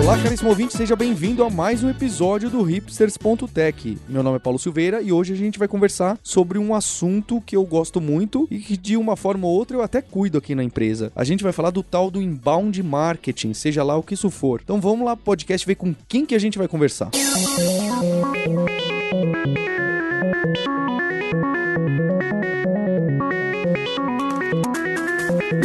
Olá, caríssimo ouvinte, seja bem-vindo a mais um episódio do Hipsters.tech. Meu nome é Paulo Silveira e hoje a gente vai conversar sobre um assunto que eu gosto muito e que de uma forma ou outra eu até cuido aqui na empresa. A gente vai falar do tal do inbound marketing, seja lá o que isso for. Então vamos lá, podcast, ver com quem que a gente vai conversar. Música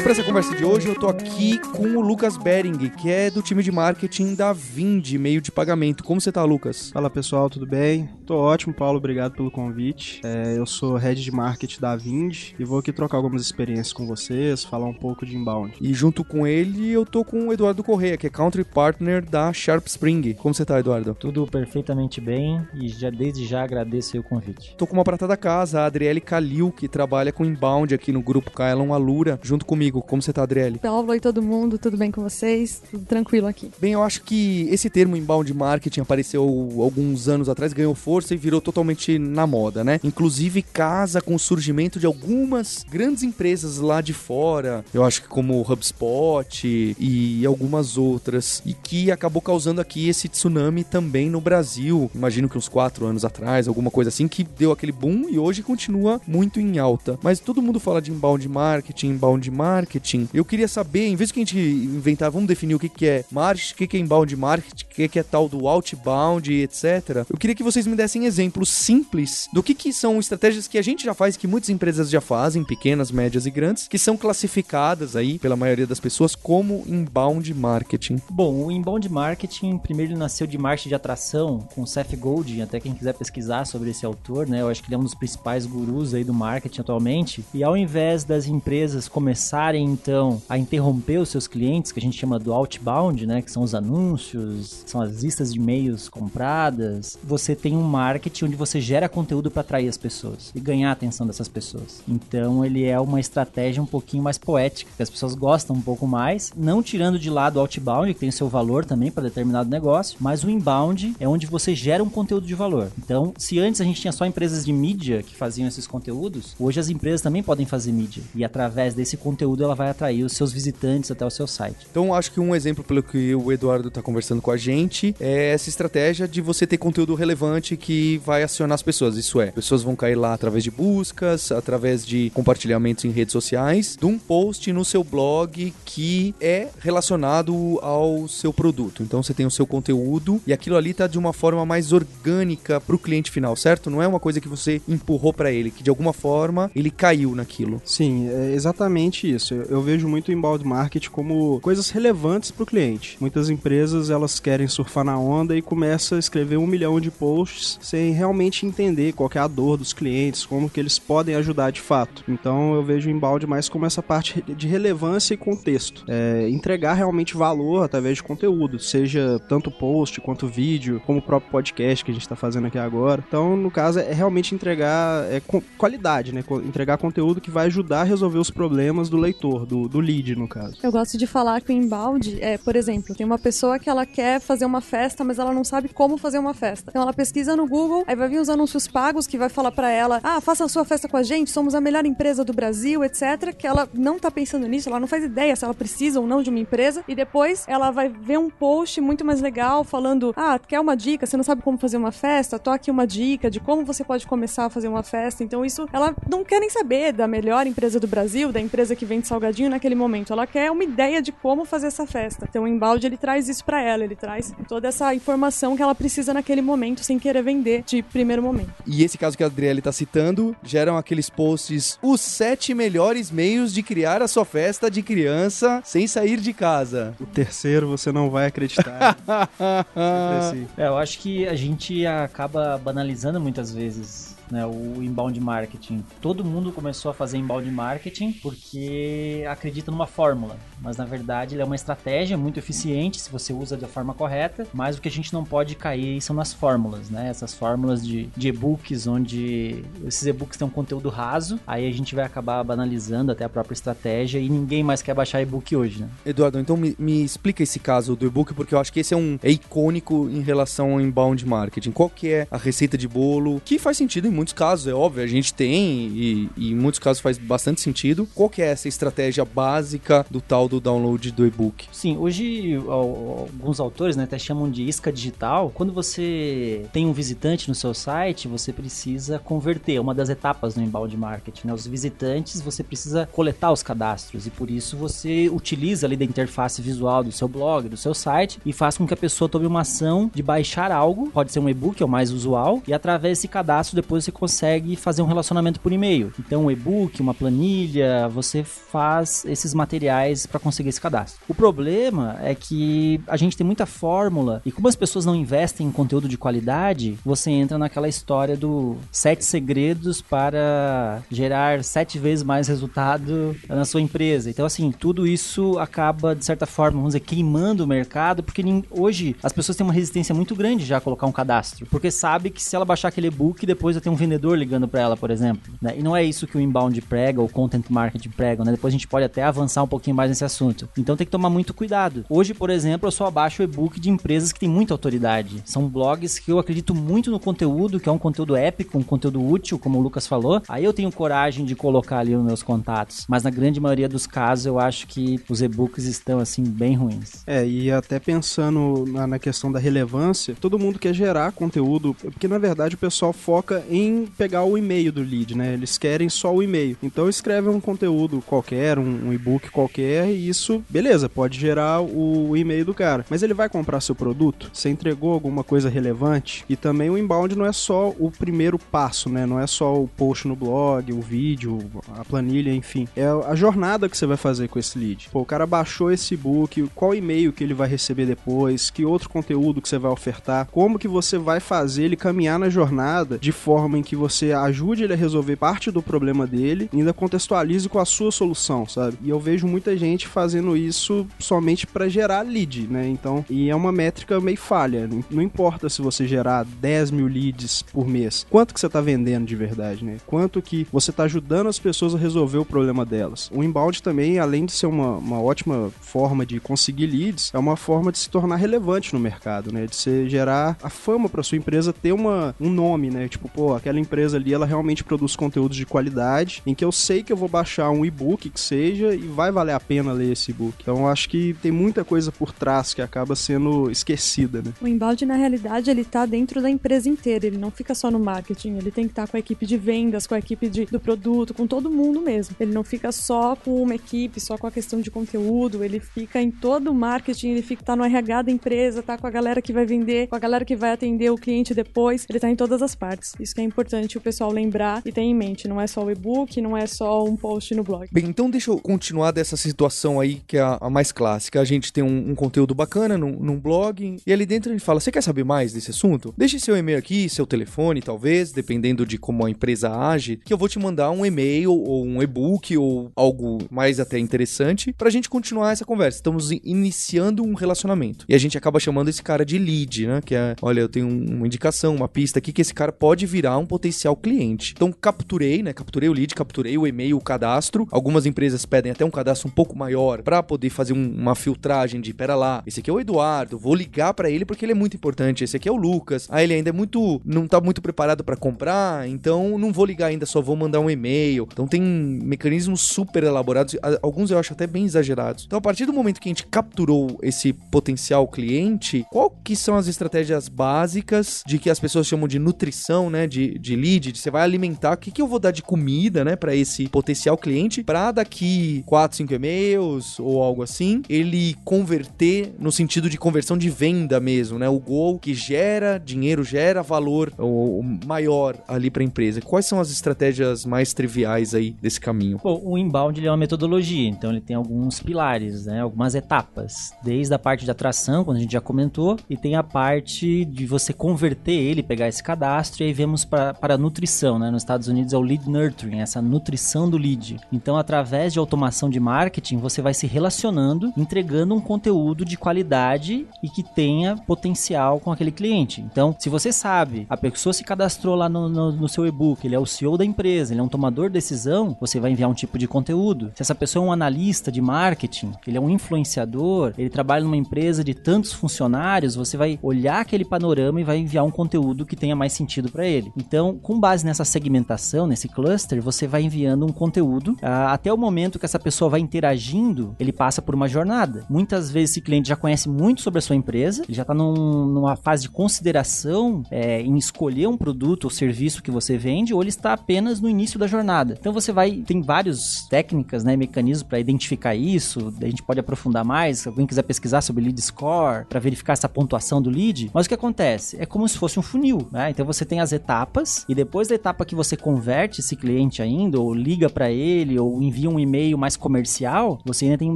para essa conversa de hoje, eu tô aqui com o Lucas Bering, que é do time de marketing da Vind, meio de pagamento. Como você tá, Lucas? Fala pessoal, tudo bem? Tô ótimo, Paulo, obrigado pelo convite. É, eu sou head de marketing da Vind e vou aqui trocar algumas experiências com vocês, falar um pouco de inbound. E junto com ele, eu tô com o Eduardo Correia, que é country partner da Sharp Spring. Como você tá, Eduardo? Tudo perfeitamente bem e já desde já agradeço o convite. Tô com uma prata da casa, a Adriele Calil, que trabalha com inbound aqui no grupo Kylon Alura, junto comigo comigo. Como você tá, Adriele? Paulo, oi todo mundo, tudo bem com vocês? Tudo tranquilo aqui. Bem, eu acho que esse termo inbound marketing apareceu alguns anos atrás, ganhou força e virou totalmente na moda, né? Inclusive casa com o surgimento de algumas grandes empresas lá de fora, eu acho que como HubSpot e algumas outras, e que acabou causando aqui esse tsunami também no Brasil. Imagino que uns quatro anos atrás, alguma coisa assim, que deu aquele boom e hoje continua muito em alta. Mas todo mundo fala de inbound marketing, inbound marketing marketing, eu queria saber, em vez de que a gente inventar, vamos definir o que, é marketing, o que, é inbound marketing, o que, é tal do outbound, etc. Eu queria que vocês me dessem exemplos simples do que, que são estratégias que a gente já faz, que muitas empresas já fazem, pequenas, médias e grandes, que são classificadas aí pela maioria das pessoas como inbound marketing. Bom, o inbound marketing, primeiro ele nasceu de marketing de atração com Seth Godin, até quem quiser pesquisar sobre esse autor, né? Eu acho que ele é um dos principais gurus aí do marketing atualmente. E ao invés das empresas começarem então a interromper os seus clientes, que a gente chama do outbound, né, que são os anúncios, são as listas de e-mails compradas, você tem um marketing onde você gera conteúdo para atrair as pessoas e ganhar a atenção dessas pessoas. Então ele é uma estratégia um pouquinho mais poética, que as pessoas gostam um pouco mais, não tirando de lado o outbound, que tem seu valor também para determinado negócio, mas o inbound é onde você gera um conteúdo de valor. Então, se antes a gente tinha só empresas de mídia que faziam esses conteúdos, hoje as empresas também podem fazer mídia e através desse conteúdo ela vai atrair os seus visitantes até o seu site. Então, acho que um exemplo pelo que o Eduardo está conversando com a gente é essa estratégia de você ter conteúdo relevante que vai acionar as pessoas. Isso é, pessoas vão cair lá através de buscas, através de compartilhamentos em redes sociais, de um post no seu blog que é relacionado ao seu produto. Então, você tem o seu conteúdo e aquilo ali está de uma forma mais orgânica para o cliente final, certo? Não é uma coisa que você empurrou para ele, que de alguma forma ele caiu naquilo. Sim, é exatamente isso eu vejo muito o inbound marketing como coisas relevantes para o cliente. Muitas empresas elas querem surfar na onda e começam a escrever um milhão de posts sem realmente entender qual é a dor dos clientes, como que eles podem ajudar de fato. Então eu vejo o inbound mais como essa parte de relevância e contexto. É, entregar realmente valor através de conteúdo, seja tanto post quanto vídeo, como o próprio podcast que a gente está fazendo aqui agora. Então, no caso, é realmente entregar é, qualidade, né? Entregar conteúdo que vai ajudar a resolver os problemas do leitor do, do lead, no caso. Eu gosto de falar que o inbound é, por exemplo, tem uma pessoa que ela quer fazer uma festa, mas ela não sabe como fazer uma festa. Então ela pesquisa no Google, aí vai vir os anúncios pagos que vai falar para ela: ah, faça a sua festa com a gente, somos a melhor empresa do Brasil, etc. Que ela não tá pensando nisso, ela não faz ideia se ela precisa ou não de uma empresa. E depois ela vai ver um post muito mais legal falando: ah, quer uma dica? Você não sabe como fazer uma festa? Tô aqui uma dica de como você pode começar a fazer uma festa. Então isso, ela não quer nem saber da melhor empresa do Brasil, da empresa que vende salgadinho naquele momento. Ela quer uma ideia de como fazer essa festa. Então o embalde ele traz isso para ela, ele traz toda essa informação que ela precisa naquele momento sem querer vender de primeiro momento. E esse caso que a Adriele tá citando geram aqueles posts os sete melhores meios de criar a sua festa de criança sem sair de casa. O terceiro você não vai acreditar. assim. é, eu acho que a gente acaba banalizando muitas vezes né, o inbound marketing. Todo mundo começou a fazer inbound marketing porque acredita numa fórmula, mas na verdade ele é uma estratégia muito eficiente se você usa da forma correta, mas o que a gente não pode cair são nas fórmulas, né? Essas fórmulas de, de e-books, onde esses e-books têm um conteúdo raso, aí a gente vai acabar banalizando até a própria estratégia e ninguém mais quer baixar e-book hoje, né? Eduardo, então me, me explica esse caso do e-book, porque eu acho que esse é um é icônico em relação ao inbound marketing. Qual que é a receita de bolo? Que faz sentido em muitos casos, é óbvio, a gente tem e, e em muitos casos faz bastante sentido. Qual que é essa estratégia básica do tal do download do e-book? Sim, hoje alguns autores né, até chamam de isca digital. Quando você tem um visitante no seu site, você precisa converter, uma das etapas no inbound marketing. Né? Os visitantes, você precisa coletar os cadastros e por isso você utiliza ali da interface visual do seu blog, do seu site e faz com que a pessoa tome uma ação de baixar algo, pode ser um e-book, é o mais usual, e através desse cadastro depois você consegue fazer um relacionamento por e-mail. Então, um e-book, uma planilha, você faz esses materiais para conseguir esse cadastro. O problema é que a gente tem muita fórmula e como as pessoas não investem em conteúdo de qualidade, você entra naquela história do sete segredos para gerar sete vezes mais resultado na sua empresa. Então, assim, tudo isso acaba, de certa forma, vamos dizer, queimando o mercado, porque hoje as pessoas têm uma resistência muito grande já a colocar um cadastro, porque sabe que se ela baixar aquele e-book, depois vai ter um vendedor ligando para ela, por exemplo. Né? E não é isso que o inbound prega, ou content marketing prega, né? Depois a gente pode até avançar um pouquinho mais nesse assunto. Então tem que tomar muito cuidado. Hoje, por exemplo, eu só abaixo o e-book de empresas que têm muita autoridade. São blogs que eu acredito muito no conteúdo, que é um conteúdo épico, um conteúdo útil, como o Lucas falou. Aí eu tenho coragem de colocar ali os meus contatos. Mas na grande maioria dos casos, eu acho que os e-books estão, assim, bem ruins. É, e até pensando na, na questão da relevância, todo mundo quer gerar conteúdo, porque na verdade o pessoal foca em pegar o e-mail do lead, né? Eles querem só o e-mail. Então escreve um conteúdo qualquer, um, um e-book qualquer, e isso, beleza, pode gerar o e-mail do cara. Mas ele vai comprar seu produto? Você entregou alguma coisa relevante? E também o inbound não é só o primeiro passo, né? Não é só o post no blog, o vídeo, a planilha, enfim. É a jornada que você vai fazer com esse lead. Pô, o cara baixou esse e-book, qual e-mail que ele vai receber depois, que outro conteúdo que você vai ofertar, como que você vai fazer ele caminhar na jornada de forma em que você ajude ele a resolver parte do problema dele ainda contextualize com a sua solução, sabe? E eu vejo muita gente fazendo isso somente para gerar lead, né? Então, e é uma métrica meio falha. Não importa se você gerar 10 mil leads por mês, quanto que você tá vendendo de verdade, né? Quanto que você tá ajudando as pessoas a resolver o problema delas. O inbound também, além de ser uma, uma ótima forma de conseguir leads, é uma forma de se tornar relevante no mercado, né? De você gerar a fama para sua empresa ter uma, um nome, né? Tipo, pô, aquela empresa ali, ela realmente produz conteúdos de qualidade, em que eu sei que eu vou baixar um e-book que seja e vai valer a pena ler esse e-book. Então, acho que tem muita coisa por trás que acaba sendo esquecida, né? O inbound, na realidade, ele tá dentro da empresa inteira, ele não fica só no marketing, ele tem que estar tá com a equipe de vendas, com a equipe de, do produto, com todo mundo mesmo. Ele não fica só com uma equipe, só com a questão de conteúdo, ele fica em todo o marketing, ele fica tá no RH da empresa, tá com a galera que vai vender, com a galera que vai atender o cliente depois, ele tá em todas as partes. Isso que é importante o pessoal lembrar e ter em mente, não é só o e-book, não é só um post no blog. Bem, então deixa eu continuar dessa situação aí que é a, a mais clássica. A gente tem um, um conteúdo bacana num, num, blog e ali dentro a gente fala: você quer saber mais desse assunto? Deixe seu e-mail aqui, seu telefone, talvez, dependendo de como a empresa age, que eu vou te mandar um e-mail ou um e-book ou algo mais até interessante pra gente continuar essa conversa. Estamos iniciando um relacionamento. E a gente acaba chamando esse cara de lead, né? Que é, olha, eu tenho uma indicação, uma pista aqui que esse cara pode virar um potencial cliente. Então capturei, né? Capturei o lead, capturei o e-mail, o cadastro. Algumas empresas pedem até um cadastro um pouco maior para poder fazer um, uma filtragem de, pera lá, esse aqui é o Eduardo, vou ligar para ele porque ele é muito importante. Esse aqui é o Lucas. Ah, ele ainda é muito, não tá muito preparado para comprar, então não vou ligar ainda, só vou mandar um e-mail. Então tem mecanismos super elaborados, alguns eu acho até bem exagerados. Então a partir do momento que a gente capturou esse potencial cliente, qual que são as estratégias básicas de que as pessoas chamam de nutrição, né, de, de lead, de você vai alimentar, o que, que eu vou dar de comida, né, para esse potencial cliente, para daqui 4, 5 e-mails ou algo assim, ele converter no sentido de conversão de venda mesmo, né, o gol que gera dinheiro, gera valor o, maior ali para a empresa. Quais são as estratégias mais triviais aí desse caminho? Bom, o inbound é uma metodologia, então ele tem alguns pilares, né, algumas etapas, desde a parte de atração, quando a gente já comentou, e tem a parte de você converter ele, pegar esse cadastro e aí vemos para nutrição, né? Nos Estados Unidos é o lead nurturing, essa nutrição do lead. Então, através de automação de marketing, você vai se relacionando, entregando um conteúdo de qualidade e que tenha potencial com aquele cliente. Então, se você sabe, a pessoa se cadastrou lá no, no, no seu e-book, ele é o CEO da empresa, ele é um tomador de decisão, você vai enviar um tipo de conteúdo. Se essa pessoa é um analista de marketing, ele é um influenciador, ele trabalha numa empresa de tantos funcionários, você vai olhar aquele panorama e vai enviar um conteúdo que tenha mais sentido para ele. Então, com base nessa segmentação, nesse cluster, você vai enviando um conteúdo ah, até o momento que essa pessoa vai interagindo, ele passa por uma jornada. Muitas vezes esse cliente já conhece muito sobre a sua empresa, ele já está num, numa fase de consideração é, em escolher um produto ou serviço que você vende, ou ele está apenas no início da jornada. Então você vai, tem várias técnicas, né, mecanismos para identificar isso. A gente pode aprofundar mais, se alguém quiser pesquisar sobre lead score para verificar essa pontuação do lead. Mas o que acontece? É como se fosse um funil, né? Então você tem as etapas e depois da etapa que você converte esse cliente ainda ou liga para ele ou envia um e-mail mais comercial, você ainda tem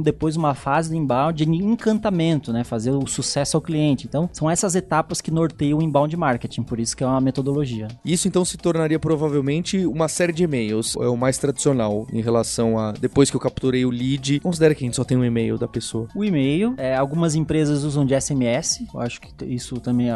depois uma fase do inbound de encantamento, né? Fazer o sucesso ao cliente. Então são essas etapas que norteiam o inbound marketing, por isso que é uma metodologia. Isso então se tornaria provavelmente uma série de e-mails, é o mais tradicional em relação a depois que eu capturei o lead, considera que a gente só tem um e-mail da pessoa. O e-mail, é, algumas empresas usam de SMS, eu acho que isso também é,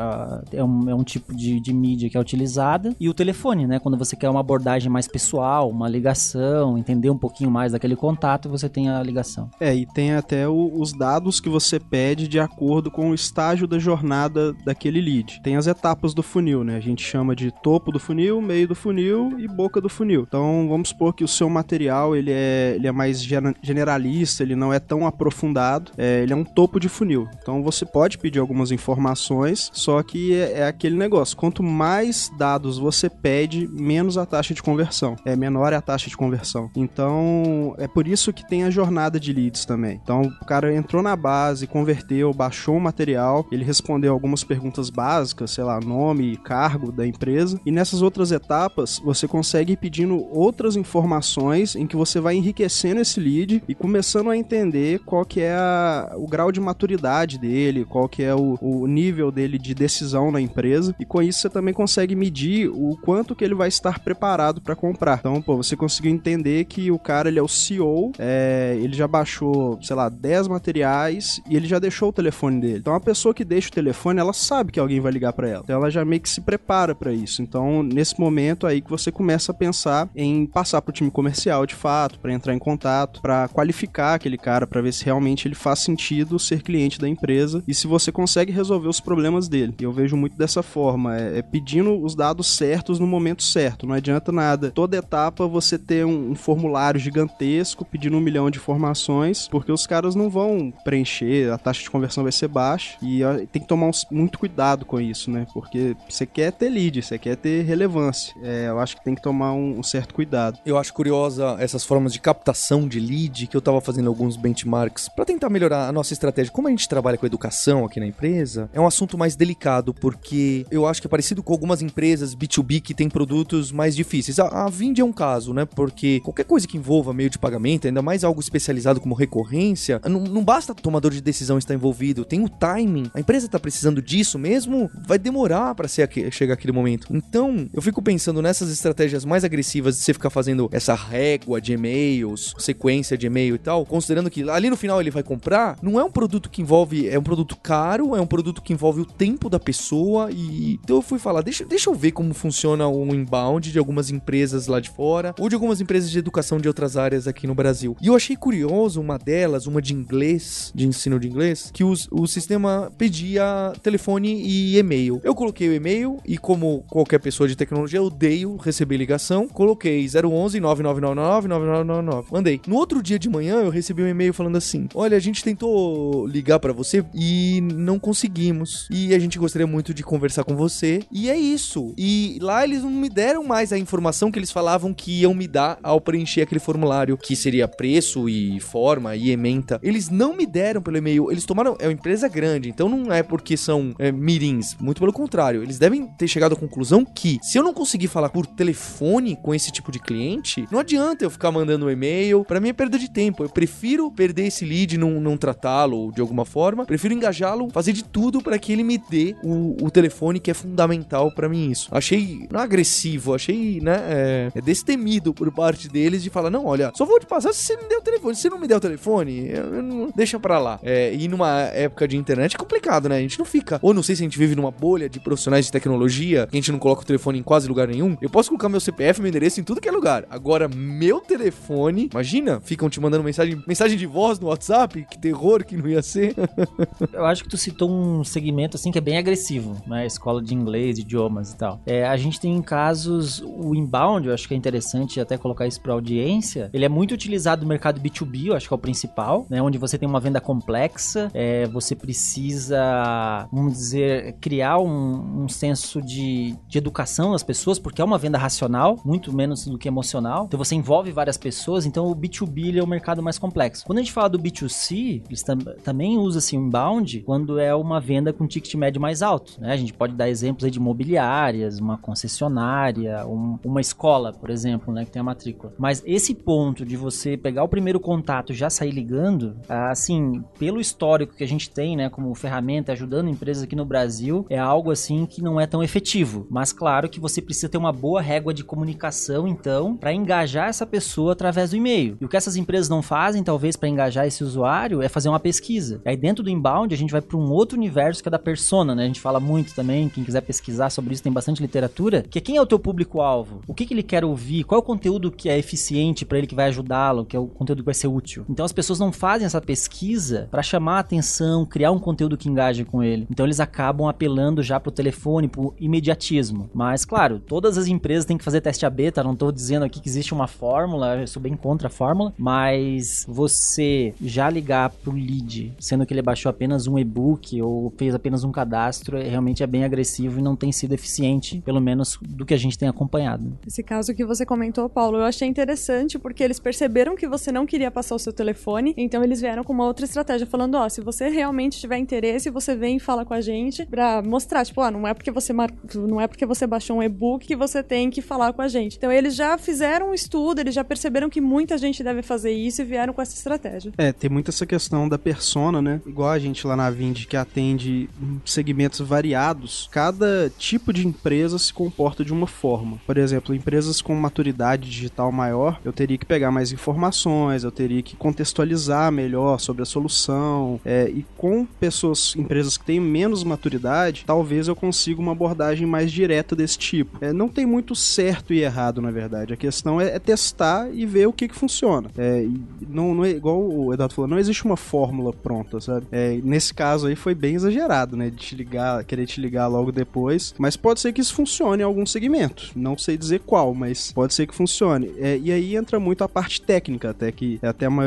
é, um, é um tipo de, de mídia que é utilizada, e o telefone, né? Quando você quer uma abordagem mais pessoal, uma ligação, entender um pouquinho mais daquele contato, você tem a ligação. É, e tem até o, os dados que você pede de acordo com o estágio da jornada daquele lead. Tem as etapas do funil, né? A gente chama de topo do funil, meio do funil e boca do funil. Então, vamos supor que o seu material ele é, ele é mais generalista, ele não é tão aprofundado, é, ele é um topo de funil. Então, você pode pedir algumas informações, só que é, é aquele negócio. Quanto mais dados você pede, menos a taxa de conversão. É menor a taxa de conversão. Então, é por isso que tem a jornada de leads também. Então, o cara entrou na base, converteu, baixou o material, ele respondeu algumas perguntas básicas, sei lá, nome cargo da empresa. E nessas outras etapas, você consegue ir pedindo outras informações em que você vai enriquecendo esse lead e começando a entender qual que é a, o grau de maturidade dele, qual que é o, o nível dele de decisão na empresa. E com isso você também consegue medir o quanto que ele vai estar preparado para comprar. Então, pô, você conseguiu entender que o cara ele é o CEO, é, ele já baixou, sei lá, 10 materiais e ele já deixou o telefone dele. Então, a pessoa que deixa o telefone, ela sabe que alguém vai ligar para ela. Então, ela já meio que se prepara para isso. Então, nesse momento aí que você começa a pensar em passar pro time comercial de fato, para entrar em contato, para qualificar aquele cara, para ver se realmente ele faz sentido ser cliente da empresa e se você consegue resolver os problemas dele. Eu vejo muito dessa forma, é, é pedindo os dados certos no momento certo. Não adianta nada. Toda etapa você ter um, um formulário gigantesco pedindo um milhão de informações, porque os caras não vão preencher, a taxa de conversão vai ser baixa e tem que tomar muito cuidado com isso, né? Porque você quer ter lead, você quer ter relevância. É, eu acho que tem que tomar um, um, certo cuidado. Eu acho curiosa essas formas de captação de lead que eu tava fazendo alguns benchmarks para tentar melhorar a nossa estratégia. Como a gente trabalha com educação aqui na empresa, é um assunto mais delicado porque eu acho que é parecido com algumas empresas B2B que tem produtos mais difíceis. A, a Vind é um caso, né? Porque qualquer coisa que envolva meio de pagamento, ainda mais algo especializado como recorrência, não, não basta o tomador de decisão estar envolvido, tem o timing. A empresa tá precisando disso mesmo, vai demorar para chegar aquele momento. Então, eu fico pensando nessas estratégias mais agressivas de você ficar fazendo essa régua de e-mails, sequência de e-mail e tal, considerando que ali no final ele vai comprar, não é um produto que envolve, é um produto caro, é um produto que envolve o tempo da pessoa e então eu fui falar, deixa, deixa eu ver como funciona o inbound de algumas empresas lá de fora ou de algumas empresas de educação de outras áreas aqui no Brasil. E eu achei curioso uma delas, uma de inglês, de ensino de inglês, que os, o sistema pedia telefone e e-mail. Eu coloquei o e-mail e como qualquer pessoa de tecnologia, eu odeio receber ligação, coloquei 011 9999 9999. Mandei. No outro dia de manhã eu recebi um e-mail falando assim: "Olha, a gente tentou ligar para você e não conseguimos. E a gente gostaria muito de conversar com você". E é isso. E lá eles não me deram mais a informação que eles falavam que iam me dar ao preencher aquele formulário, que seria preço e forma e ementa. Eles não me deram pelo e-mail. Eles tomaram. É uma empresa grande, então não é porque são é, mirins. Muito pelo contrário. Eles devem ter chegado à conclusão que se eu não conseguir falar por telefone com esse tipo de cliente, não adianta eu ficar mandando um e-mail. Para mim é perda de tempo. Eu prefiro perder esse lead, não, não tratá-lo de alguma forma. Prefiro engajá-lo, fazer de tudo para que ele me dê o, o telefone que é fundamental para mim isso. Achei achei não agressivo, achei, né, é, é destemido por parte deles de falar, não, olha, só vou te passar se você me der o telefone. Se você não me der o telefone, eu, eu não, deixa pra lá. É, e numa época de internet é complicado, né? A gente não fica. Ou não sei se a gente vive numa bolha de profissionais de tecnologia, que a gente não coloca o telefone em quase lugar nenhum. Eu posso colocar meu CPF, meu endereço em tudo que é lugar. Agora, meu telefone, imagina, ficam te mandando mensagem, mensagem de voz no WhatsApp, que terror que não ia ser. Eu acho que tu citou um segmento assim que é bem agressivo, né? Escola de inglês, idiomas e tal. É, a gente tem casos, o inbound, eu acho que é interessante até colocar isso pra audiência. Ele é muito utilizado no mercado B2B, eu acho que é o principal, né? Onde você tem uma venda complexa, é, você precisa, vamos dizer, criar um, um senso de, de educação das pessoas, porque é uma venda racional, muito menos do que emocional. Então você envolve várias pessoas, então o B2B é o mercado mais complexo. Quando a gente fala do B2C, eles tam também usam assim, o inbound quando é uma venda com ticket médio mais alto. Né? A gente pode dar exemplos de imobiliárias, uma concessionária, um, uma escola, por exemplo, né, que tem a matrícula. Mas esse ponto de você pegar o primeiro contato e já sair ligando, assim, pelo histórico que a gente tem, né, como ferramenta ajudando empresas aqui no Brasil, é algo assim que não é tão efetivo. Mas claro que você precisa ter uma boa régua de comunicação, então, para engajar essa pessoa através do e-mail. E o que essas empresas não fazem, talvez, para engajar esse usuário, é fazer uma pesquisa. Aí dentro do inbound a gente vai para um outro universo que é da persona, né? A gente fala muito também, quem quiser pesquisar sobre isso tem bastante literatura, que é quem é o teu público-alvo? O que, que ele quer ouvir? Qual é o conteúdo que é eficiente para ele que vai ajudá-lo, que é o conteúdo que vai ser útil? Então as pessoas não fazem essa pesquisa para chamar a atenção, criar um conteúdo que engaje com ele. Então eles acabam apelando já pro telefone, pro imediatismo. Mas claro, todas as empresas têm que fazer teste AB, tá? Não tô dizendo aqui que existe uma fórmula, eu sou bem contra a fórmula, mas você já ligar pro lead, sendo que ele baixou apenas um e-book ou fez apenas um cadastro, é, realmente é bem agressivo e não tem sido eficiente, pelo menos do que a gente tem acompanhado. Esse caso que você comentou, Paulo, eu achei interessante porque eles perceberam que você não queria passar o seu telefone, então eles vieram com uma outra estratégia, falando: ó, oh, se você realmente tiver interesse, você vem e fala com a gente pra mostrar, tipo, ah, não é porque você mar... não é porque você baixou um e-book que você tem que falar com a gente. Então eles já fizeram um estudo, eles já perceberam que muita gente deve fazer isso e vieram com essa estratégia. É, tem muito essa questão da persona, né? Igual a gente lá na Vind que atende segmentos variados, cada tipo de empresa se comporta de uma forma. Por exemplo, empresas com maturidade digital maior, eu teria que pegar mais informações, eu teria que contextualizar melhor sobre a solução. É, e com pessoas, empresas que têm menos maturidade, talvez eu consiga uma abordagem mais direta desse tipo. É, não tem muito certo e errado, na verdade. A questão é, é testar e ver o que, que funciona. É, não, não é igual o Eduardo falou, não existe uma fórmula pronta, sabe? É, nesse caso aí foi bem exagerado, né? De te ligar, querer te ligar logo depois. Mas pode ser que isso funcione em algum segmento. Não sei dizer qual, mas pode ser que funcione. É, e aí entra muito a parte técnica, até que até uma,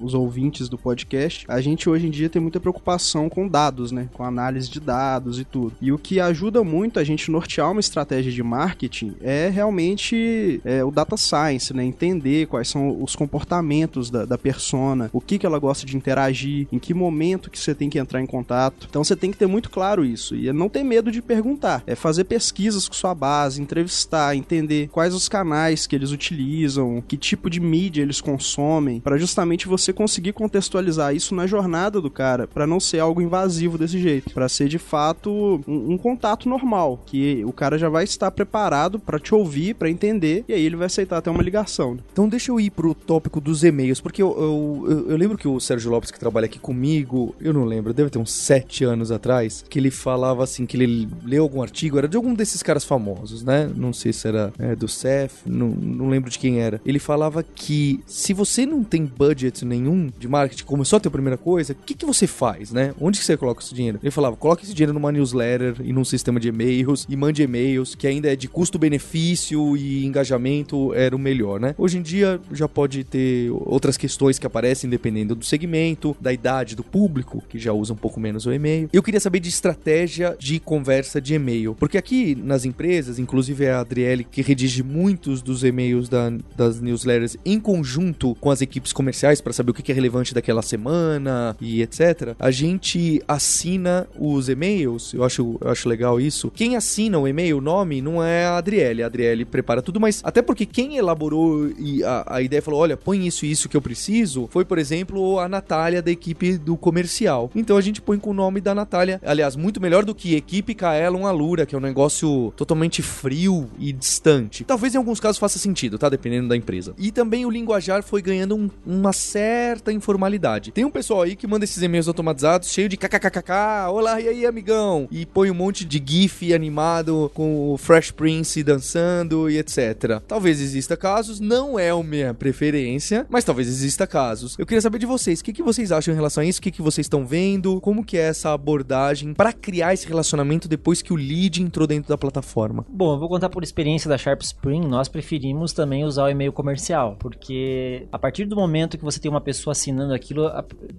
os ouvintes do podcast, a gente hoje em dia tem muita preocupação com dados, né? Com análise de dados e tudo. E o que ajuda muito a gente nortear uma estratégia de marketing é realmente é, o data science, né? Entender quais são os comportamentos da, da persona, o que, que ela gosta de interagir, em que momento que você tem que entrar em contato. Então você tem que ter muito claro isso. E não ter medo de perguntar. É fazer pesquisas com sua base, entrevistar, entender quais os canais que eles utilizam, que tipo de mídia eles consomem, para justamente você conseguir contextualizar isso na jornada do cara, para não ser algo invasivo desse jeito, para ser de fato um, um, contato normal, que o cara já vai estar preparado para te ouvir, para entender, e aí ele vai aceitar até uma ligação. Então deixa eu ir pro tópico dos e-mails, porque eu, eu, eu, eu lembro que o Sérgio Lopes, que trabalha aqui comigo, eu não lembro, deve ter uns sete anos atrás, que ele falava assim, que ele leu algum artigo, era de algum desses caras famosos, né? Não sei se era é, do Cef, não, não lembro de quem era. Ele falava que se você não tem budget nenhum de marketing, começou a ter a primeira coisa, o que, que você faz, né? Onde que você coloca esse dinheiro? Ele falava, coloque esse dinheiro numa newsletter e num sistema de e-mails e mande e-mails, que ainda é de custo-benefício e engajamento era o melhor, né? Hoje em dia já pode ter outras questões que aparecem dependendo do segmento, da idade do público, que já usa um pouco menos o e-mail. Eu queria saber de estratégia de conversa de e-mail, porque aqui nas empresas, inclusive é a Adriele que redige muitos dos e-mails da, das newsletters em conjunto com as equipes comerciais para saber o que é relevante daquela semana e etc. A gente assina os e-mails, eu acho, eu acho legal isso. Quem assina o e-mail, o nome, não é a Adriele. A Adriele prepara tudo, mas até porque quem elaborou e a, a ideia falou: olha, põe isso e isso que eu preciso, foi, por exemplo, a Natália da equipe do comercial. Então a gente põe com o nome da Natália. Aliás, muito melhor do que equipe Kaelon Alura, que é um negócio totalmente frio e distante. Talvez em alguns casos faça sentido, tá? Dependendo da empresa. E também o linguajar foi ganhando um- uma certa informalidade. Tem um pessoal aí que manda esses e-mails automatizados cheio de kkkk, olá, e aí, amigão? E põe um monte de gif animado com o Fresh Prince dançando e etc. Talvez exista casos, não é a minha preferência, mas talvez exista casos. Eu queria saber de vocês, o que, que vocês acham em relação a isso? O que, que vocês estão vendo? Como que é essa abordagem para criar esse relacionamento depois que o lead entrou dentro da plataforma? Bom, eu vou contar por experiência da Sharp Spring, nós preferimos também usar o e-mail comercial, porque a partir do momento que você tem uma pessoa assinando aquilo,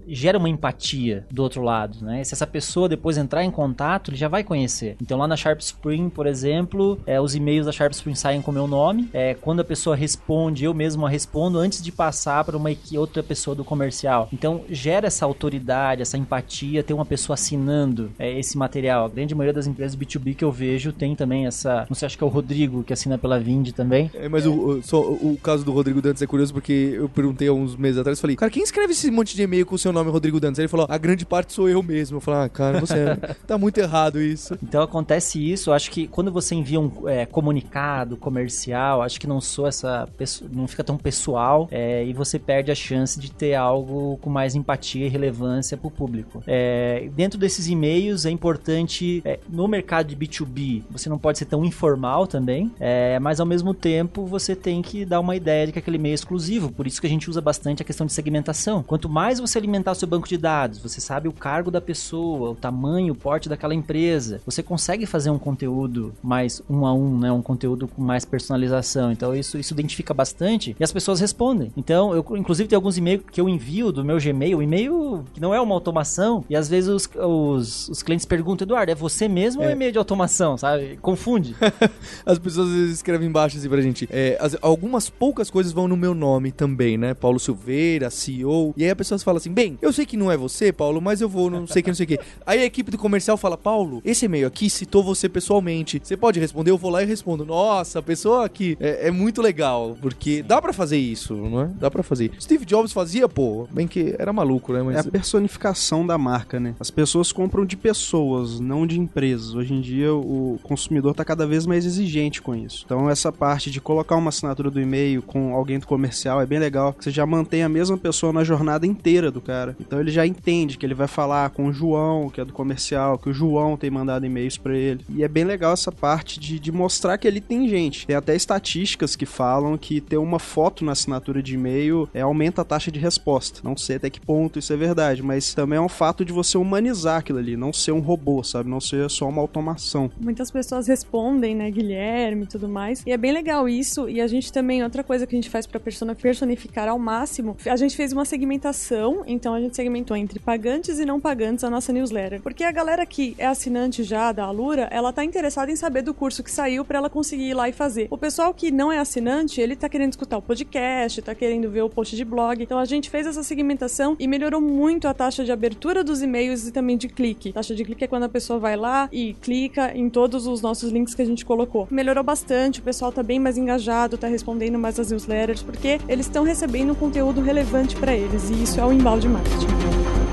gera uma empatia do outro lado, né? Se essa pessoa depois entrar em contato, ele já vai conhecer. Então lá na Sharp Spring, por exemplo, é, os e-mails da Sharp Spring saem com o meu nome, é, quando a pessoa responde, eu mesmo a respondo antes de passar para uma outra pessoa do comercial. Então gera essa autoridade, essa empatia, ter uma pessoa assinando é, esse material. A grande maioria das empresas B2B que eu vejo tem também essa. Não sei, acho que é o Rodrigo que assina pela Vind também. É, mas O, o- só o caso do Rodrigo Dantas é curioso porque eu perguntei há uns meses atrás, falei, cara, quem escreve esse monte de e-mail com o seu nome Rodrigo Dantas? Ele falou, a grande parte sou eu mesmo. Eu falei, ah, cara, você tá muito errado isso. Então acontece isso. Acho que quando você envia um é, comunicado comercial, acho que não sou essa pessoa, não fica tão pessoal é, e você perde a chance de ter algo com mais empatia e relevância para o público. É, dentro desses e-mails é importante é, no mercado de B2B você não pode ser tão informal também, é, mas ao mesmo tempo você tem que dar uma ideia de que aquele e-mail é exclusivo. Por isso que a gente usa bastante a questão de segmentação. Quanto mais você alimentar o seu banco de dados, você sabe o cargo da pessoa, o tamanho, o porte daquela empresa, você consegue fazer um conteúdo mais um a um, né? Um conteúdo com mais personalização. Então isso, isso identifica bastante e as pessoas respondem. Então, eu inclusive tem alguns e-mails que eu envio do meu Gmail, e-mail que não é uma automação, e às vezes os, os, os clientes perguntam, Eduardo, é você mesmo ou é e-mail de automação, sabe? Confunde. As pessoas escrevem embaixo assim pra gente. é, as- algumas poucas coisas vão no meu nome também, né? Paulo Silveira, CEO. E aí a pessoa fala assim: bem, eu sei que não é você, Paulo, mas eu vou, não sei que, não sei o que. Aí a equipe do comercial fala: Paulo, esse e-mail aqui citou você pessoalmente. Você pode responder? Eu vou lá e respondo. Nossa, a pessoa aqui é, é muito legal. Porque dá pra fazer isso, não é? Dá pra fazer. Steve Jobs fazia, pô. Bem que era maluco, né? É Mas. a personificação da marca, né? As pessoas compram de pessoas, não de empresas. Hoje em dia o consumidor tá cada vez mais exigente com isso. Então essa parte de colocar uma assinatura do e-mail com alguém do comercial é bem legal, que você já mantém a mesma pessoa na jornada inteira do cara. Então ele já entende que ele vai falar com o João, que é do comercial, que o João tem mandado e-mails pra ele. E é bem legal essa parte de, de mostrar que ali tem gente. Tem até estatísticas que falam que ter uma foto na assinatura de e-mail é, aumenta a taxa de resposta. Não sei até que ponto isso é verdade, mas também é um fato de você humanizar aquilo ali, não ser um robô, sabe? Não ser só uma automação. Muitas pessoas respondem, né, Guilherme e tudo mais. E é bem legal isso. E a gente também, outra coisa que a gente faz pra persona personificar ao máximo, a gente fez uma segmentação, então a gente segmentou entre pagantes e não pagantes a nossa newsletter. Porque a galera que é assinante já da Alura, ela tá interessada em saber do curso que saiu pra ela conseguir ir lá e fazer. O pessoal que não é assinante, ele tá querendo escutar o podcast, tá querendo ver o post de blog. Então a gente fez essa segmentação e melhorou muito a taxa de abertura dos e-mails e também de clique. taxa de clique é quando a pessoa vai lá e clica em todos os nossos links que a gente colocou. Melhorou bastante, o pessoal tá bem mais engajado, tá respondendo mais as newsletters, porque eles estão recebendo um conteúdo relevante pra eles, e isso é o embalde marketing.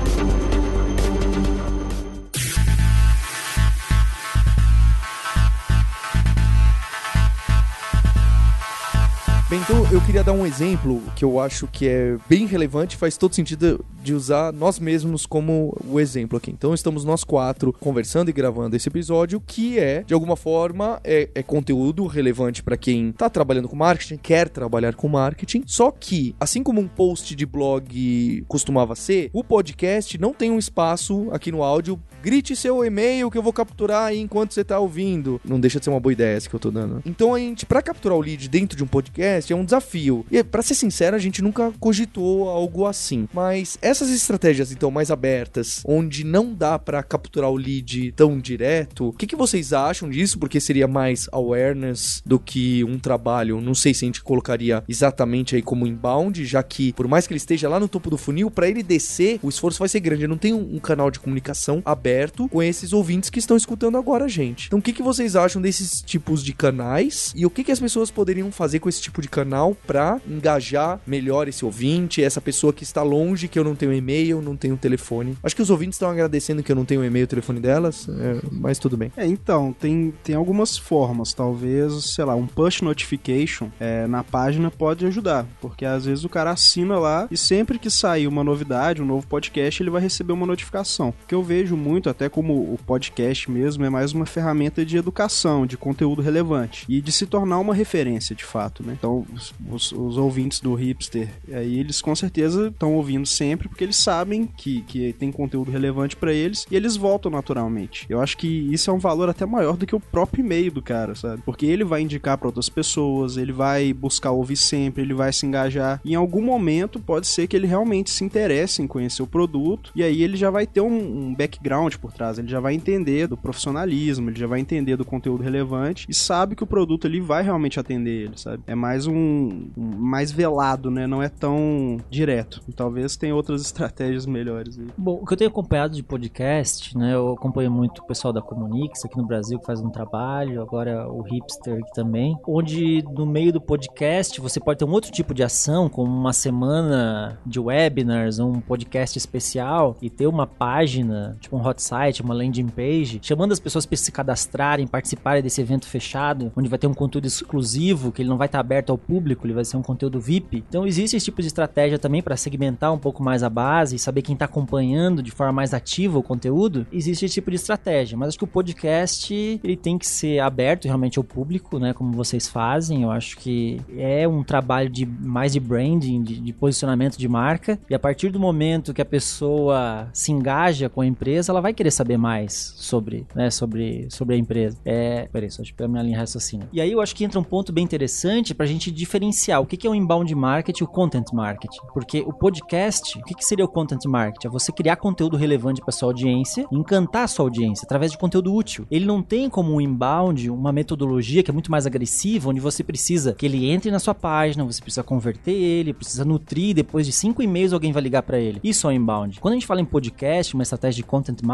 Bem, então eu queria dar um exemplo que eu acho que é bem relevante, faz todo sentido de usar nós mesmos como o exemplo aqui. Então estamos nós quatro conversando e gravando esse episódio, que é, de alguma forma, é, é conteúdo relevante para quem tá trabalhando com marketing, quer trabalhar com marketing. Só que, assim como um post de blog costumava ser, o podcast não tem um espaço aqui no áudio. Grite seu e-mail que eu vou capturar aí enquanto você tá ouvindo. Não deixa de ser uma boa ideia essa que eu tô dando. Então a gente, para capturar o lead dentro de um podcast, é um desafio. E para ser sincero, a gente nunca cogitou algo assim. Mas essas estratégias então mais abertas, onde não dá para capturar o lead tão direto, o que, que vocês acham disso? Porque seria mais awareness do que um trabalho. Não sei se a gente colocaria exatamente aí como inbound, já que por mais que ele esteja lá no topo do funil, para ele descer, o esforço vai ser grande. Não tem um canal de comunicação aberto com esses ouvintes que estão escutando agora a gente. Então, o que, que vocês acham desses tipos de canais e o que, que as pessoas poderiam fazer com esse tipo de canal pra engajar melhor esse ouvinte, essa pessoa que está longe, que eu não tenho e-mail, não tenho telefone. Acho que os ouvintes estão agradecendo que eu não tenho e-mail e telefone delas, é, mas tudo bem. É, então, tem, tem algumas formas. Talvez, sei lá, um push notification é, na página pode ajudar. Porque às vezes o cara assina lá e sempre que sair uma novidade, um novo podcast, ele vai receber uma notificação. O que eu vejo muito, até como o podcast mesmo, é mais uma ferramenta de educação, de conteúdo relevante. E de se tornar uma referência, de fato, né? Então, os, os, os ouvintes do Hipster, aí eles com certeza estão ouvindo sempre, porque eles sabem que, que tem conteúdo relevante para eles e eles voltam naturalmente. Eu acho que isso é um valor até maior do que o próprio e-mail do cara, sabe? Porque ele vai indicar para outras pessoas, ele vai buscar ouvir sempre, ele vai se engajar. Em algum momento pode ser que ele realmente se interesse em conhecer o produto e aí ele já vai ter um, um background por trás, ele já vai entender do profissionalismo, ele já vai entender do conteúdo relevante e sabe que o produto ali vai realmente atender ele, sabe? É mais um, um mais velado, né? Não é tão direto. E talvez tenha outras estratégias melhores aí. Bom, o que eu tenho acompanhado de podcast, né? Eu acompanho muito o pessoal da Comunix aqui no Brasil que faz um trabalho, agora o Hipster aqui também, onde no meio do podcast você pode ter um outro tipo de ação, como uma semana de webinars, um podcast especial e ter uma página, tipo um hot site, uma landing page, chamando as pessoas para se cadastrarem, participarem desse evento fechado, onde vai ter um conteúdo exclusivo que ele não vai estar aberto ao público, ele vai ser um conteúdo VIP. Então existe esse tipo de estratégia também para segmentar um pouco mais a base saber quem está acompanhando de forma mais ativa o conteúdo. Existe esse tipo de estratégia, mas acho que o podcast ele tem que ser aberto realmente ao público, né, como vocês fazem. Eu acho que é um trabalho de mais de branding, de, de posicionamento de marca. E a partir do momento que a pessoa se engaja com a empresa, ela vai querer saber mais sobre, né, sobre, sobre a empresa. É, peraí, só deixa eu pegar minha linha de raciocínio. E aí eu acho que entra um ponto bem interessante para a gente diferenciar o que, é o inbound marketing e o content marketing. Porque o podcast, o que, que seria o content marketing? É você criar conteúdo relevante para sua audiência, encantar a sua audiência através de conteúdo útil. Ele não tem como um inbound uma metodologia que é muito mais agressiva, onde você precisa que ele entre na sua página, você precisa converter ele, precisa nutrir, depois de cinco e-mails alguém vai ligar para ele. Isso é o inbound. Quando a gente fala em podcast, uma estratégia de content marketing,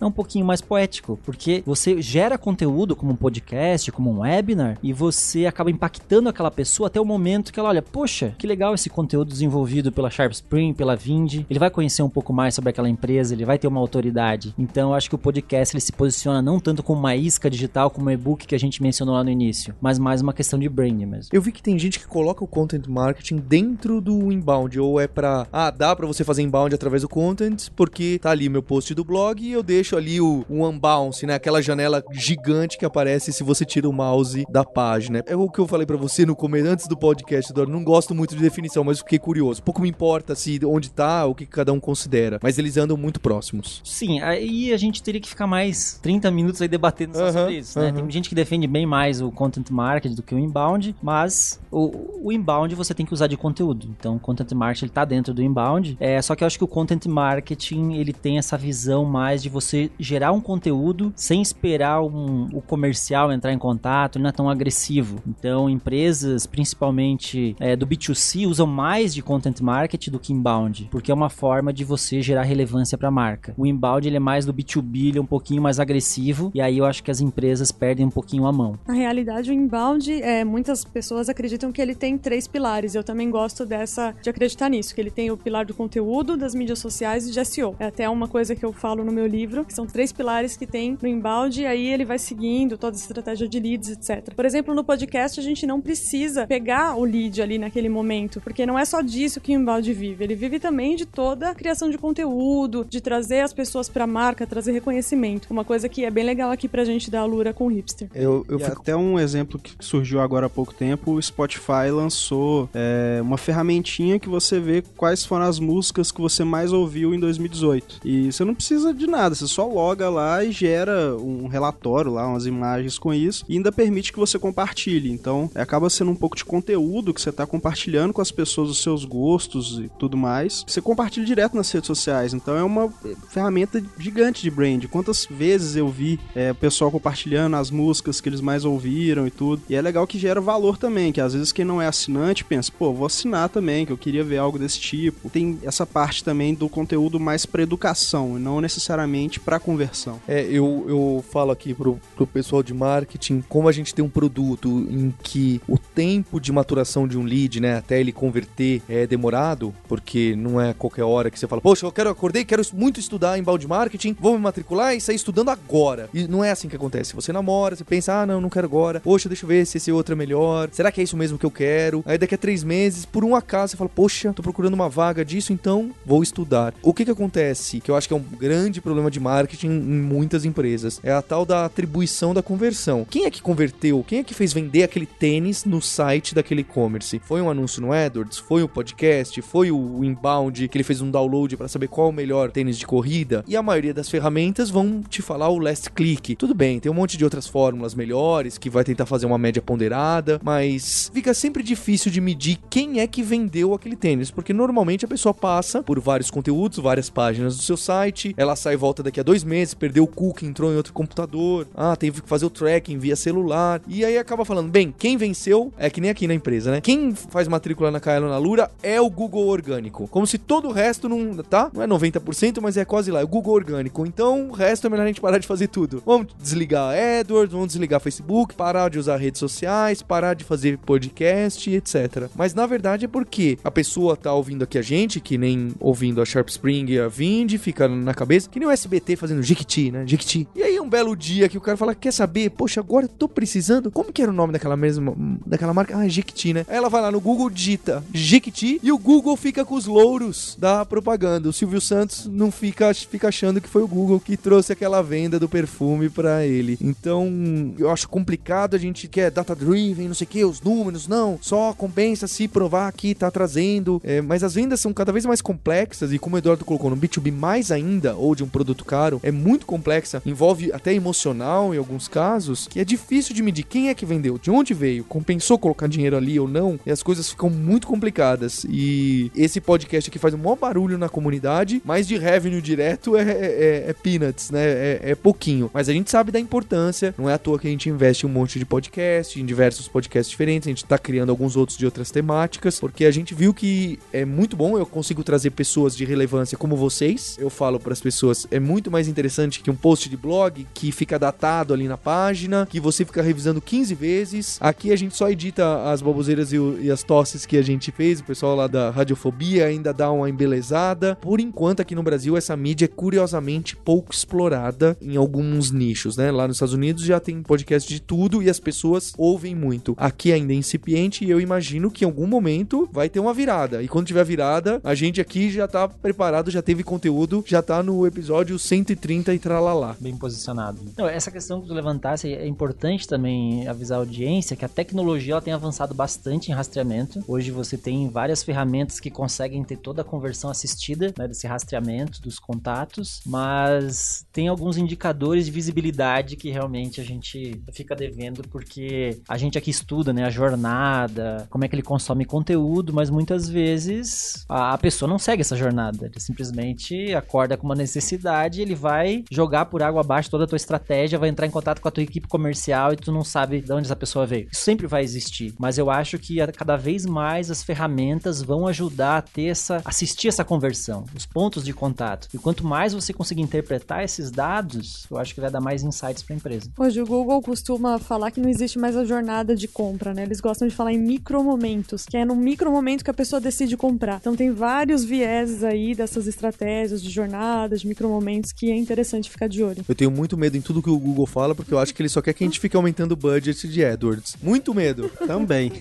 é um pouquinho mais poético, porque você gera conteúdo como um podcast, como um webinar, e você acaba impactando aquela pessoa até o momento que ela olha, poxa, que legal esse conteúdo desenvolvido pela Sharp Spring, pela Vind. Ele vai conhecer um pouco mais sobre aquela empresa, ele vai ter uma autoridade. Então, eu acho que o podcast ele se posiciona não tanto como uma isca digital, como um e-book que a gente mencionou lá no início, mas mais uma questão de branding mesmo. Eu vi que tem gente que coloca o content marketing dentro do inbound, ou é pra, ah, dá pra você fazer inbound através do content, porque tá ali meu post do blog e eu deixo ali o, o unbounce, né? Aquela janela gigante que aparece se você tira o mouse da página. É o que eu falei para você no começo, antes do podcast, Dor. Não gosto muito de definição, mas fiquei curioso. Pouco me importa se onde tá, o que cada um considera. Mas eles andam muito próximos. Sim, aí a gente teria que ficar mais 30 minutos aí debatendo sobre isso, né? Tem gente que defende bem mais o content marketing do que o inbound, mas o, o inbound você tem que usar de conteúdo. Então, o content marketing ele tá dentro do inbound. É, só que eu acho que o content marketing ele tem essa visão mais de você gerar um conteúdo sem esperar um- o comercial entrar em contato, não é tão agressivo. Então, empresas, principalmente é, do B2C, usam mais de content marketing do que inbound, porque é uma forma de você gerar relevância para a marca. O inbound ele é mais do B2B, ele é um pouquinho mais agressivo, e aí eu acho que as empresas perdem um pouquinho a mão. Na realidade, o inbound, é, muitas pessoas acreditam que ele tem três pilares. Eu também gosto dessa de acreditar nisso, que ele tem o pilar do conteúdo, das mídias sociais e de SEO. É até uma coisa que eu falo no meu livro, que são três pilares que tem no inbound, e aí ele vai seguindo toda a estratégia de leads, etc. Por exemplo, no podcast a gente não precisa pegar o lead ali naquele momento, porque não é só disso que o inbound vive. Ele vive também de toda a criação de conteúdo, de trazer as pessoas pra marca, trazer reconhecimento. Uma coisa que é bem legal aqui pra gente da Alura com o Hipster. Eu, eu fico até um exemplo que surgiu agora há pouco tempo, o Spotify lançou é, uma ferramentinha que você vê quais foram as músicas que você mais ouviu em 2018. E você não precisa de nada, você só loga lá e gera um relatório lá, umas imagens com isso, e ainda permite que você compartilhe. Então, acaba sendo um pouco de conteúdo que você está compartilhando com as pessoas os seus gostos e tudo mais. Você compartilha direto nas redes sociais, então é uma ferramenta gigante de brand. Quantas vezes eu vi é, o pessoal compartilhando as músicas que eles mais ouviram e tudo. E é legal que gera valor também, que às vezes quem não é assinante pensa, pô, vou assinar também, que eu queria ver algo desse tipo. Tem essa parte também do conteúdo mais para educação e não necessariamente para conversão. É, eu, eu falo aqui pro, pro pessoal de marketing, como a gente tem um produto em que o tempo de maturação de um lead, né, até ele converter é demorado, porque não é qualquer hora que você fala, poxa, eu quero acordei, quero muito estudar em balde marketing, vou me matricular e sair estudando agora. E não é assim que acontece. Você namora, você pensa, ah, não, não quero agora. Poxa, deixa eu ver se esse outro é melhor. Será que é isso mesmo que eu quero? Aí daqui a três meses, por um acaso, você fala, poxa, tô procurando uma vaga disso, então vou estudar. O que que acontece? Que eu acho que é um grande problema de marketing em muitas empresas. É a tal da atribuição da conversão. Quem é que converteu? Quem é que fez vender aquele tênis no site daquele e-commerce? Foi um anúncio no AdWords? Foi o podcast? Foi o inbound que ele fez um download para saber qual o melhor tênis de corrida? E a maioria das ferramentas vão te falar o last click. Tudo bem, tem um monte de outras fórmulas melhores que vai tentar fazer uma média ponderada, mas fica sempre difícil de medir quem é que vendeu aquele tênis, porque normalmente a pessoa passa por vários conteúdos, várias páginas do seu site, ela sai e volta daqui a dois meses, perdeu o cookie, entrou em outro computador, ah, teve que fazer o tracking via celular, e aí acaba falando, bem, quem venceu é que nem aqui na empresa, né? Quem faz matrícula na Kaelo na Lura é o Google orgânico, como se todo o resto não, tá? Não é 90%, mas é quase lá, é o Google orgânico. Então, o resto é melhor a gente parar de fazer tudo. Vamos desligar AdWords, vamos desligar Facebook, parar de usar redes sociais, parar de fazer podcast, etc. Mas na verdade é porque a pessoa tá ouvindo aqui a gente, que nem ouvindo a Sharp Spring e a Vind, fica na cabeça, que nem o SBT fazendo Jiquiti, né? Jiquiti. E aí um belo dia que o cara fala, quer saber? Poxa, agora eu tô precisando. Como que era o nome daquela mesma, daquela marca? Ah, Jiquiti, né? Aí ela vai lá no Google, digita Jiquiti e o Google fica com os louros da propaganda. O Silvio Santos não fica, fica achando que foi o Google que trouxe aquela venda do perfume para ele. Então, eu acho complicado, a gente quer data-driven, não sei o que, os números, não, só compensa se provar que tá trazendo. É, mas as vendas são cada vez mais complexas e como o Eduardo colocou no B2B mais ainda, ou de um produto caro, é muito complexa, envolve até emocional em alguns casos, que é difícil de medir quem é que vendeu, de onde veio, compensou colocar dinheiro ali ou não, e as coisas ficam muito complicadas. E esse podcast aqui faz um maior barulho na comunidade, mas de revenue direto é, é, é peanuts, né? É, é pouquinho. Mas a gente sabe da importância, não é à toa que a gente investe um monte de podcast, em diversos podcasts diferentes, a gente tá criando alguns outros de outras temáticas, porque a gente viu que é muito bom, eu consigo trazer pessoas de relevância como vocês. Eu falo para as pessoas, é muito mais interessante que um post de blog que fica datado ali na página, que você fica revisando 15 vezes. Aqui a gente só edita as baboseiras e, o, e as tosses que a gente fez, o pessoal lá da Radiofobia ainda dá uma embelezada. Por enquanto aqui no Brasil essa mídia é curiosamente pouco explorada em alguns nichos, né? Lá nos Estados Unidos já tem podcast de tudo e as pessoas ouvem muito. Aqui ainda é incipiente e eu imagino que em algum momento vai ter uma virada. E quando tiver virada, a gente aqui já tá preparado, já teve conteúdo, já tá no episódio 130 e tralalá. Bem posicionado. Não, essa questão que tu levantasse é importante também avisar a audiência que a tecnologia ela tem avançado bastante em rastreamento. Hoje você tem várias ferramentas que conseguem ter toda a conversão assistida né, desse rastreamento dos contatos, mas tem alguns indicadores de visibilidade que realmente a gente fica devendo porque a gente aqui estuda, né, a jornada, como é que ele consome conteúdo, mas muitas vezes a pessoa não segue essa jornada. Ele simplesmente acorda com uma necessidade, ele vai jogar por água abaixo toda a tua estratégia, vai entrar em contato com a tua equipe comercial e tu não sabe de onde essa pessoa veio. Isso sempre vai existir, mas eu acho que cada vez mais as ferramentas vão ajudar a ter essa assistir essa conversão, os pontos de contato. E quanto mais você conseguir interpretar esses dados, eu acho que vai dar mais insights para a empresa. Hoje o Google costuma falar que não existe mais a jornada de compra, né? Eles gostam de falar em micromomentos, que é no micromomento que a pessoa decide comprar. Então tem vários vieses aí dessas estratégias de jornada, de micromomentos que é interessante ficar de olho. Eu tenho muito medo em tudo que o Google fala, porque eu acho que ele só quer que a gente fique aumentando o budget de AdWords. Muito medo. Também.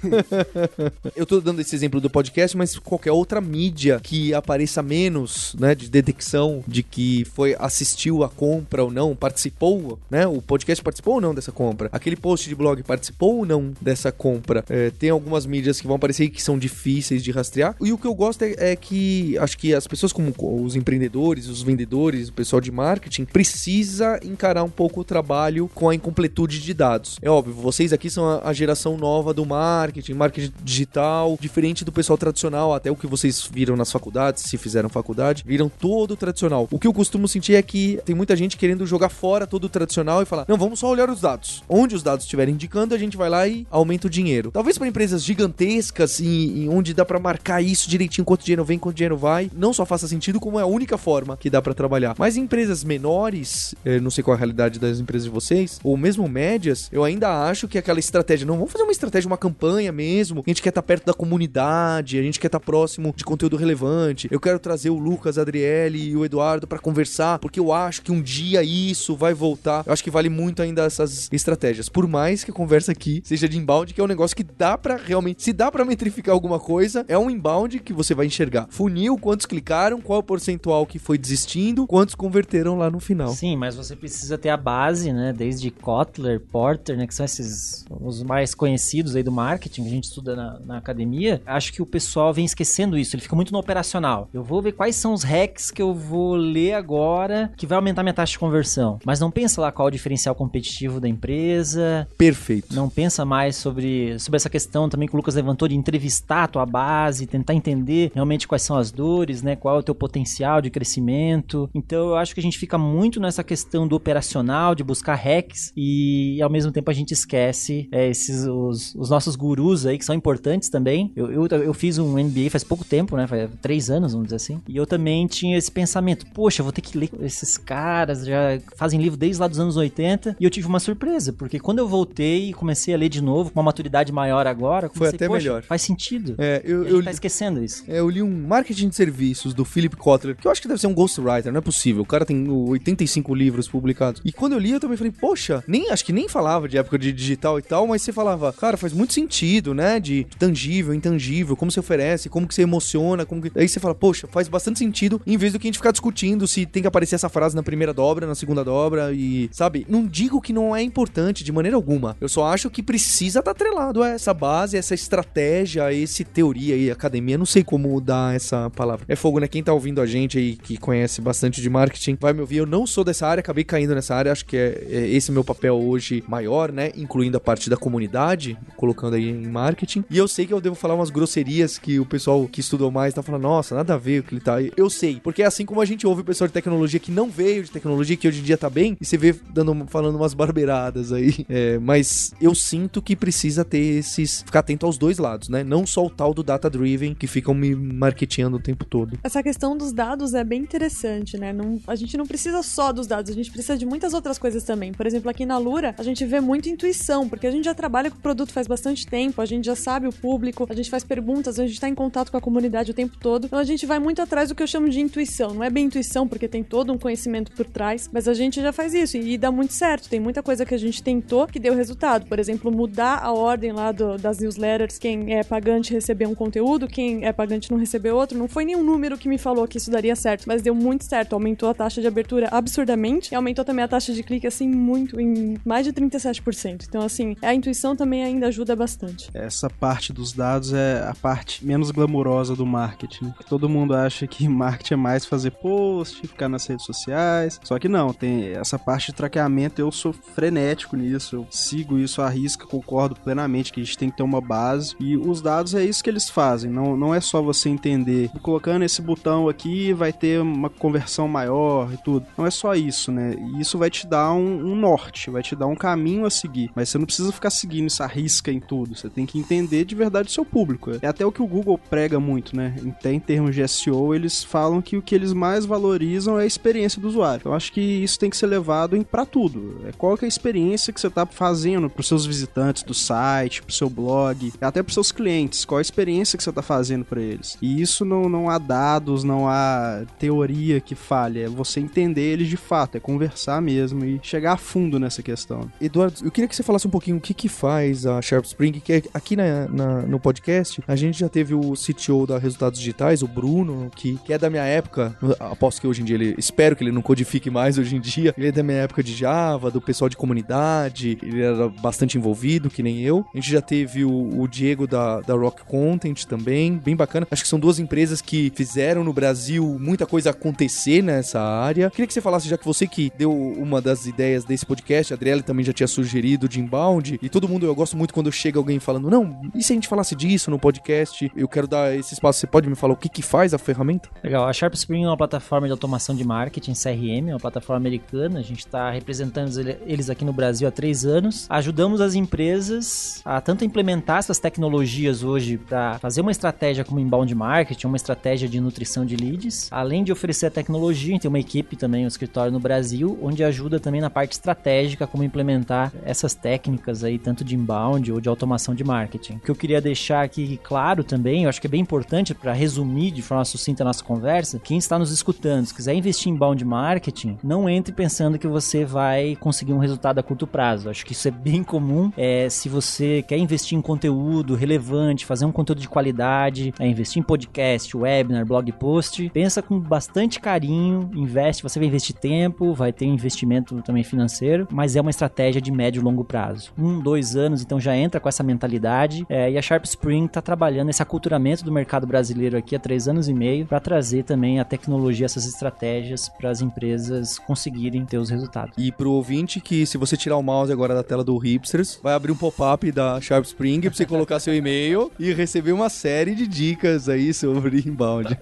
eu tô dando esse exemplo do podcast, mas qualquer outra mídia que apareça menos, né, de detecção de que foi assistiu a compra ou não, participou, né? O podcast participou ou não dessa compra? Aquele post de blog participou ou não dessa compra? É, tem algumas mídias que vão aparecer que são difíceis de rastrear. E o que eu gosto é, é que acho que as pessoas como os empreendedores, os vendedores, o pessoal de marketing precisa encarar um pouco o trabalho com a incompletude de dados. É óbvio, vocês aqui são a, geração nova do marketing, marketing digital, diferente do pessoal tradicional, até o que vocês viram nas faculdades, se fizeram faculdade, viram todo tradicional. O que eu costumo sentir é que tem muita gente querendo jogar fora todo tradicional e falar: não, vamos só olhar os dados. Onde os dados estiverem indicando, a gente vai lá e aumenta o dinheiro. Talvez para empresas gigantescas e, e onde dá para marcar isso direitinho, quanto dinheiro vem, quanto dinheiro vai, não só faça sentido, como é a única forma que dá para trabalhar. Mas em empresas menores, não sei qual é a realidade das empresas de vocês, ou mesmo médias, eu ainda acho que aquela estratégia, não vamos fazer uma estratégia estratégia, uma campanha mesmo. A gente quer estar tá perto da comunidade, a gente quer estar tá próximo de conteúdo relevante. Eu quero trazer o Lucas, a Adriele e o Eduardo para conversar, porque eu acho que um dia isso vai voltar. Eu acho que vale muito ainda essas estratégias. Por mais que a conversa aqui seja de inbound, que é um negócio que dá para realmente, se dá para metrificar alguma coisa, é um inbound que você vai enxergar. Funil, quantos clicaram, qual é o percentual que foi desistindo, quantos converteram lá no final. Sim, mas você precisa ter a base, né, desde Kotler, Porter, né, que são esses os mais conhecidos aí do marketing que a gente estuda na, na academia. Acho que o pessoal vem esquecendo isso, ele fica muito no operacional. Eu vou ver quais são os hacks que eu vou ler agora que vai aumentar minha taxa de conversão. Mas não pensa lá qual é o diferencial competitivo da empresa. Perfeito. Não pensa mais sobre, sobre essa questão também que o Lucas levantou de entrevistar a tua base, tentar entender realmente quais são as dores, né? Qual é o teu potencial de crescimento. Então eu acho que a gente fica muito nessa questão do operacional, de buscar hacks e ao mesmo tempo a gente esquece é, esses os, os, nossos gurus aí que são importantes também. Eu, eu, eu fiz um MBA faz pouco tempo, né? Faz três anos, vamos dizer assim. E eu também tinha esse pensamento, poxa, vou ter que ler esses caras, já fazem livro desde lá dos anos 80. E eu tive uma surpresa, porque quando eu voltei e comecei a ler de novo, com uma maturidade maior agora, foi até melhor. Faz sentido. É, eu, eu tá esquecendo isso. É, eu li um marketing de serviços do Philip Kotler, que eu acho que deve ser um ghostwriter, não é possível. O cara tem 85 livros publicados. E quando eu li, eu também falei, poxa, nem acho que nem falava de época de digital e tal, mas você falava, cara, faz muito sentido, né? De tangível, intangível, como você oferece, como que você emociona, como que... Aí você fala, poxa, faz bastante sentido, em vez do que a gente ficar discutindo se tem que aparecer essa frase na primeira dobra, na segunda dobra e, sabe? Não digo que não é importante de maneira alguma. Eu só acho que precisa estar tá atrelado a essa base, essa estratégia, esse teoria aí, academia, não sei como dar essa palavra. É fogo, né? Quem tá ouvindo a gente aí, que conhece bastante de marketing, vai me ouvir. Eu não sou dessa área, acabei caindo nessa área, acho que é, é esse meu papel hoje maior, né? Incluindo a parte da comunidade, colocando aí em marketing. E eu sei que eu devo falar umas grosserias que o pessoal que estudou mais tá falando, nossa, nada a ver o que ele tá. Eu sei, porque é assim como a gente ouve o pessoal de tecnologia que não veio de tecnologia, que hoje em dia tá bem, e você vê dando, falando umas barbeiradas aí. É, mas eu sinto que precisa ter esses. ficar atento aos dois lados, né? Não só o tal do data driven que ficam me marketeando o tempo todo. Essa questão dos dados é bem interessante, né? Não, a gente não precisa só dos dados, a gente precisa de muitas outras coisas também. Por exemplo, aqui na Lura, a gente vê muito intuição, porque a gente já trabalha com o produto faz bastante tempo, a gente já sabe o público, a gente faz perguntas, a gente tá em contato com a comunidade o tempo todo. Então a gente vai muito atrás do que eu chamo de intuição. Não é bem intuição, porque tem todo um conhecimento por trás, mas a gente já faz isso e, e dá muito certo. Tem muita coisa que a gente tentou que deu resultado. Por exemplo, mudar a ordem lá do, das newsletters, quem é pagante receber um conteúdo, quem é pagante não receber outro. Não foi nenhum número que me falou que isso daria certo, mas deu muito certo. Aumentou a taxa de abertura absurdamente e aumentou também a taxa de clique, assim, muito, em mais de 37%. Então, assim, a intuição também ainda ajuda bastante. Essa parte dos dados é a parte menos glamurosa do marketing. Todo mundo acha que marketing é mais fazer post, ficar nas redes sociais. Só que não, tem essa parte de traqueamento, eu sou frenético nisso, eu sigo isso à risca, concordo plenamente que a gente tem que ter uma base. E os dados é isso que eles fazem, não, não é só você entender, colocando esse botão aqui vai ter uma conversão maior e tudo. Não é só isso, né? E isso vai te dar um, um norte, vai te dar um caminho a seguir. Mas você não precisa ficar seguindo essa risca em tudo, você tem que entender de verdade o seu público. É até o que o Google prega muito, né? Até em termos de SEO, eles falam que o que eles mais valorizam é a experiência do usuário. Então acho que isso tem que ser levado para tudo. É qual é a experiência que você está fazendo para os seus visitantes do site, para o seu blog, até para seus clientes. Qual a experiência que você está fazendo para eles? E isso não, não há dados, não há teoria que É você entender eles de fato, é conversar mesmo e chegar a fundo nessa questão. Eduardo, eu queria que você falasse um pouquinho o que, que faz a Sharp Spring, que é aqui na, na, no podcast a gente já teve o CTO da Resultados Digitais, o Bruno, que, que é da minha época. Aposto que hoje em dia ele. Espero que ele não codifique mais hoje em dia. Ele é da minha época de Java, do pessoal de comunidade. Ele era bastante envolvido, que nem eu. A gente já teve o, o Diego da, da Rock Content também, bem bacana. Acho que são duas empresas que fizeram no Brasil muita coisa acontecer nessa área. Queria que você falasse, já que você que deu uma das ideias desse podcast, a Adriele também já tinha sugerido de inbound, e todo mundo, eu gosto muito quando chega alguém falando, não, e se a gente falasse disso no podcast? Eu quero dar esse espaço, você pode me falar o que que faz a ferramenta? Legal, a Sharp Spring é uma plataforma de automação de marketing, CRM, uma plataforma americana, a gente está representando eles aqui no Brasil há três anos. Ajudamos as empresas a tanto implementar essas tecnologias hoje para fazer uma estratégia como inbound marketing, uma estratégia de nutrição de leads, além de oferecer a tecnologia, a gente tem uma equipe também, um escritório no Brasil, onde ajuda também na parte estratégica como implementar essas técnicas aí, tanto de inbound inbound ou de automação de marketing. O que eu queria deixar aqui claro também, eu acho que é bem importante para resumir de forma sucinta a nossa conversa, quem está nos escutando, se quiser investir em inbound marketing, não entre pensando que você vai conseguir um resultado a curto prazo. Acho que isso é bem comum. É, se você quer investir em conteúdo relevante, fazer um conteúdo de qualidade, é, investir em podcast, webinar, blog post, pensa com bastante carinho, investe, você vai investir tempo, vai ter investimento também financeiro, mas é uma estratégia de médio e longo prazo. Um, dois anos, então já entra com essa mentalidade. É, e a Sharp Spring está trabalhando esse aculturamento do mercado brasileiro aqui há três anos e meio para trazer também a tecnologia, essas estratégias para as empresas conseguirem ter os resultados. E pro ouvinte que se você tirar o mouse agora da tela do Hipsters, vai abrir um pop-up da Sharp Spring para você colocar seu e-mail e receber uma série de dicas aí sobre inbound.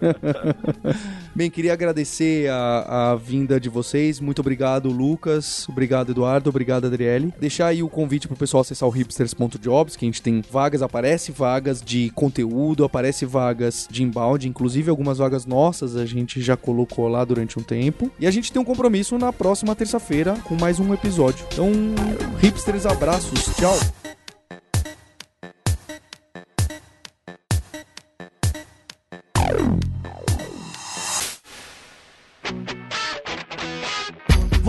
Bem, queria agradecer a, a vinda de vocês. Muito obrigado, Lucas. Obrigado, Eduardo. Obrigado, Adriele. Deixar aí o convite pro pessoal acessar o hipsters.jobs, que a gente tem vagas, aparece vagas de conteúdo, aparece vagas de inbound, inclusive algumas vagas nossas a gente já colocou lá durante um tempo. E a gente tem um compromisso na próxima terça-feira com mais um episódio. Então, hipsters, abraços. Tchau.